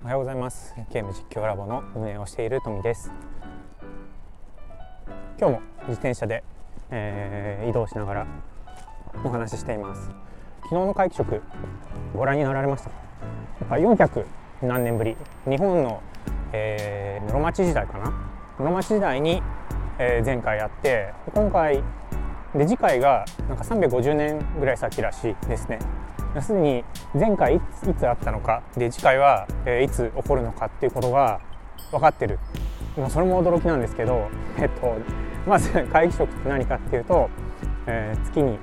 おはようございます。ゲーム実況ラボの運営をしている富です。今日も自転車で、えー、移動しながらお話ししています。昨日の皆既食ご覧になられましたか？400何年ぶり。日本の、えー、室町時代かな？室町時代に、えー、前回やって今回で次回がなんか350年ぐらい先らしいですね。要するに前回いつあったのかで次回は、えー、いつ起こるのかっていうことが分かってる。もうそれも驚きなんですけど、えっと、まず皆既食って何かっていうと、えー、月に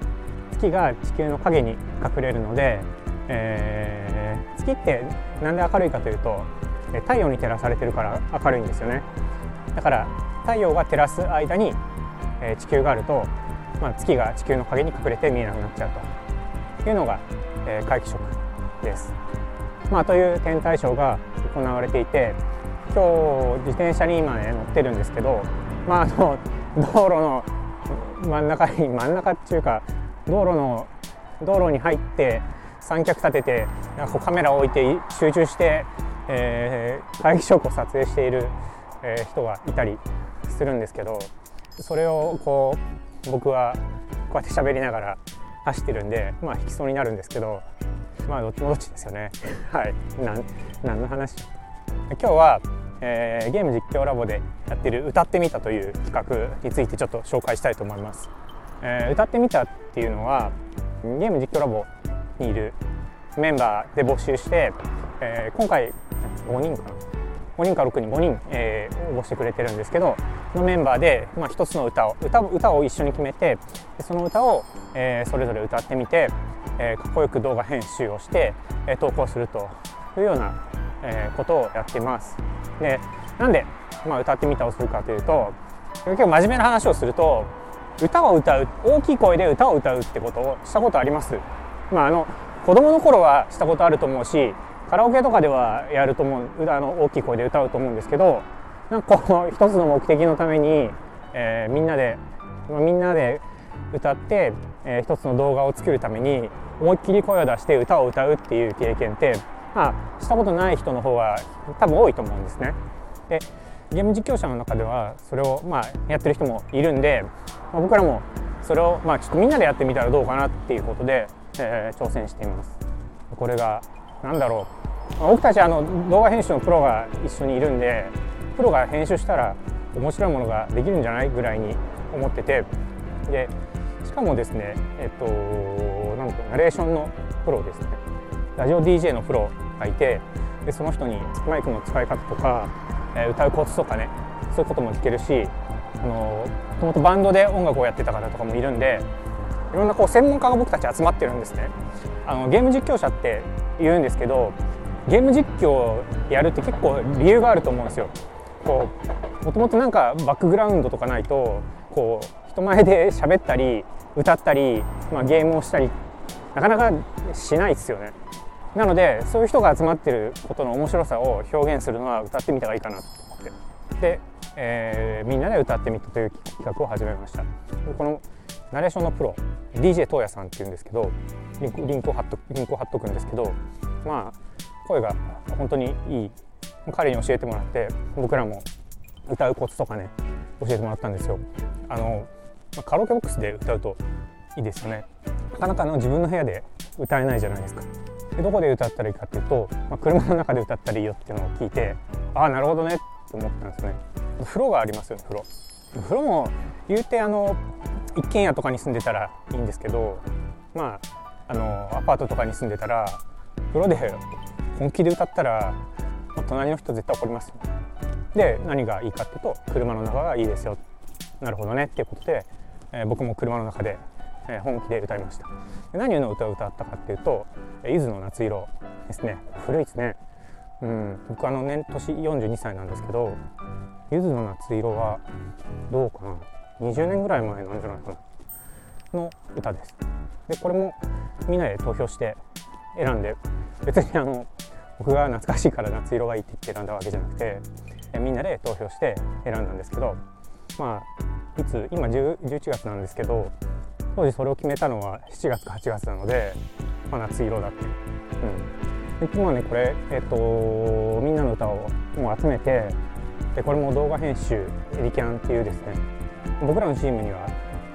月が地球の影に隠れるので、えー、月って何で明るいかというと太陽に照らされてるから明るいんですよね。だから太陽が照らす間に、え、地球があると、まあ、月が地球の影に隠れて見えなくなっちゃうと。いうのが、えー、皆既食です。まあ、という天体ショーが行われていて今日自転車に今ね乗ってるんですけど、まあ、あの 道路の真ん中に真ん中っていうか道路の道路に入って三脚立ててなんかカメラを置いて集中して、えー、皆既食を撮影している、えー、人がいたりするんですけどそれをこう僕はこうやって喋りながら走ってるんでまあ引きそうになるんですけどまあどっちもどっちですよね。はい。なん何の話？今日は、えー、ゲーム実況ラボでやってる歌ってみたという企画についてちょっと紹介したいと思います、えー、歌ってみたっていうのはゲーム実況ラボにいるメンバーで募集して、えー、今回5人かな？5人か6人5人、えー、応募してくれてるんですけどのメンバーで、まあ、一つの歌を歌歌を一緒に決めてその歌を、えー、それぞれ歌ってみて、えー、かっこよく動画編集をして、えー、投稿するというような、えー、ことをやってます。でなんで、まあ、歌ってみたをするかというと結構真面目な話をすると歌を歌う大きい声で歌を歌うってことをしたことあります。まあ、あの子供の頃はしたことあると思うしカラオケとかではやると思うあの大きい声で歌うと思うんですけどなんかこの 一つの目的のために、えー、みんなで、まあ、みんなで歌って、えー、一つの動画を作るために思いっきり声を出して歌を歌うっていう経験って、まあ、したことない人の方が多分多いと思うんですね。でゲーム実況者の中ではそれをまあやってる人もいるんで、まあ、僕らもそれをまあちょっとみんなでやってみたらどうかなっていうことで、えー、挑戦しています。これが何だろう、僕たちあの動画編集のプロが一緒にいるんでプロが編集したら面白いものができるんじゃないぐらいに思っててでしかもですねえっとなんかナレーションのプロですね。ラジオ DJ のプロがいてでその人にマイクの使い方とか、え、歌うコツとかねそういうことも聞けるしもともとバンドで音楽をやってた方とかもいるんでいろんなこう専門家が僕たち集まってるんですね。あのゲーム実況者って言うんですけどゲーム実況をやるって結構理由があると思うんですよ。こうもともとなんかバックグラウンドとかないとこう人前で喋ったり歌ったり、まあ、ゲームをしたりなかなかしないですよね。なのでそういう人が集まってることの面白さを表現するのは歌ってみたらいいかなと思って。で、えー、みんなで歌ってみたという企画を始めました。このナレーションのプロ DJ 東也さんっていうんですけどリンクリンクを貼っとリンクを貼っとくんですけどまあ声が本当にいい。彼に教えてもらって僕らも歌うコツとかね教えてもらったんですよ。あの、ま、カラオケボックスで歌うといいですよね。なかなかの自分の部屋で歌えないじゃないですか。でどこで歌ったらいいかっていうと、まあ、車の中で歌ったらいいよっていうのを聞いてああなるほどねって思ったんですね。風呂がありますよね風呂。風呂も言うてあの一軒家とかに住んでたらいいんですけどまああのアパートとかに住んでたら風呂で本気で歌ったら、隣の人絶対怒ります、で何がいいかっていうと車の中がいいですよ。なるほどね。っていうことで、えー、僕も車の中で、えー、本気で歌いました。何の歌を歌ったかっていうと「ゆずの夏色」ですね。古いですね。うん。僕あの年年42歳なんですけど「ゆずの夏色」はどうかな。20年ぐらい前なんじゃないかな。の歌です。でこれもみんなで投票して選んで別にあの僕が懐かしいから夏色がいいって言って選んだわけじゃなくてみんなで投票して選んだんですけどまあいつ今11月なんですけど当時それを決めたのは7月か8月なので、まあ、夏色だって、う。ん、で今ねこれ、えっと、みんなの歌をもう集めてでこれも動画編集エリキャンっていうですね僕らのチームには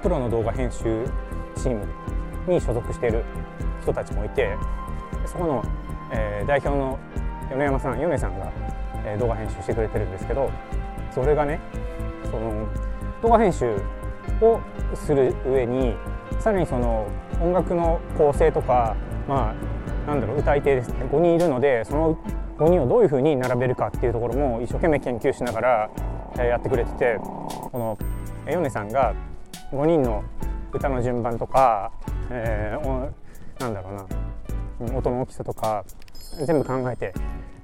プロの動画編集チームに所属している人たちもいてそこの、えー、代表の米山さん米さんが、えー、動画編集してくれてるんですけどそれがねその動画編集をする上にさらにその音楽の構成とかまあなんだろう歌い手ですね5人いるのでその5人をどういうふうに並べるかっていうところも一生懸命研究しながらやってくれててこの米さんが5人の歌の順番とか、えー、なんだろうな音の大きさとか全部考えて、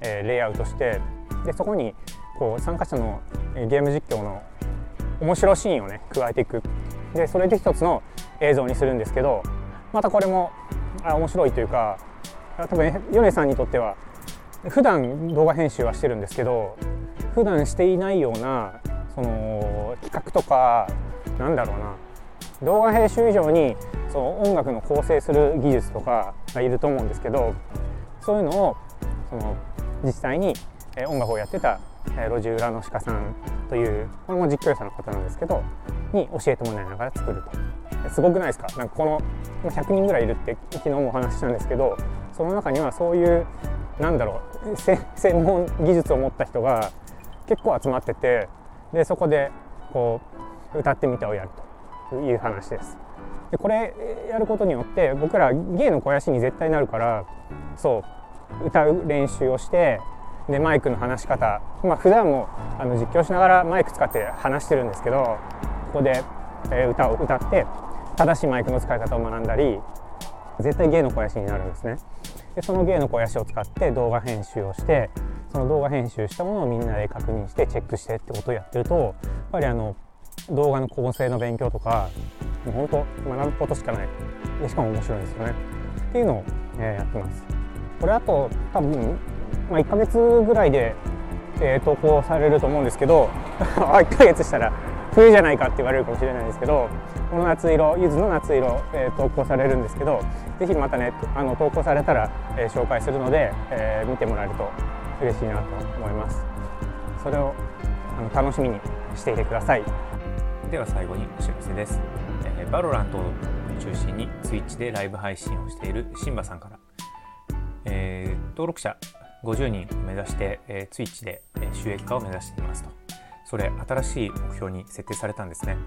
え、レイアウトしてでそこにこう参加者のえゲーム実況の面白シーンをね加えていく。でそれで一つの映像にするんですけどまたこれもあ面白いというか多分米さんにとっては普段動画編集はしてるんですけど普段していないようなその企画とかなんだろうな動画編集以上にその音楽の構成する技術とかがいると思うんですけどそういうのをその実際に音楽をやってた路地裏の鹿さんというこれも実況者の方なんですけどに教えてもらいながら作るとすごくないですか？なんかこの100人ぐらいいるって昨日もお話ししたんですけどその中にはそういうなんだろう専門技術を持った人が結構集まっててでそこでこう歌ってみたをやるという話です。でこれやることによって僕ら芸の肥やしに絶対なるからそう歌う練習をしてでマイクの話し方まあ普段もあの実況しながらマイク使って話してるんですけどここで、え歌を歌って正しいマイクの使い方を学んだり絶対芸の肥やしになるんですね。でその芸の肥やしを使って動画編集をしてその動画編集したものをみんなで確認してチェックしてってことをやってるとやっぱりあの動画の構成の勉強とかもう本当学ぶことしかない。でしかも面白いですよね。っていうのを、え、やってます。これあと多分、まあ、1ヶ月ぐらいで、えー、投稿されると思うんですけど 1ヶ月したら冬じゃないかって言われるかもしれないんですけどこの夏色ゆずの夏色、えー、投稿されるんですけどぜひまたねあの投稿されたら、えー、紹介するので、え、見てもらえると嬉しいなと思います。それをあの楽しみにしていてください。では最後にお知らせです、えー、バロラントを中心に Twitch でライブ配信をしているシンバさんから、えー、登録者50人を目指して、えー、Twitch で収益化を目指していますと。それ新しい目標に設定されたんですね。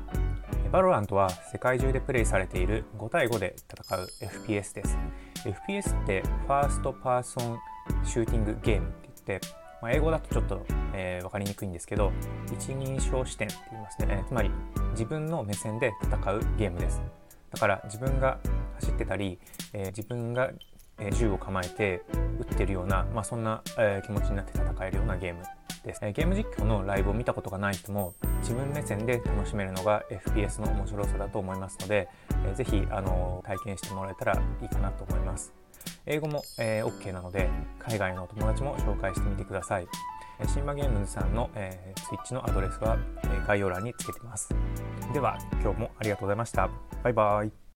バロラントは世界中でプレイされている5対5で戦う FPS です。FPS って first person shooting game って言って、まあ、英語だとちょっと、えー、分かりにくいんですけど一人称視点って言いますね、つまり自分の目線で戦うゲームです。だから自分が走ってたり、えー、自分が銃を構えて撃ってるような、まあ、そんな、えー、気持ちになって戦えるようなゲームです、ね、ゲーム実況のライブを見たことがない人も自分目線で楽しめるのが FPS の面白さだと思いますので、えー、ぜひあの体験してもらえたらいいかなと思います。英語も、えー、OK なので海外のお友達も紹介してみてください。シンバゲームズさんの、えー、Twitch のアドレスは、えー、概要欄につけてます。では今日もありがとうございました。バイバイ。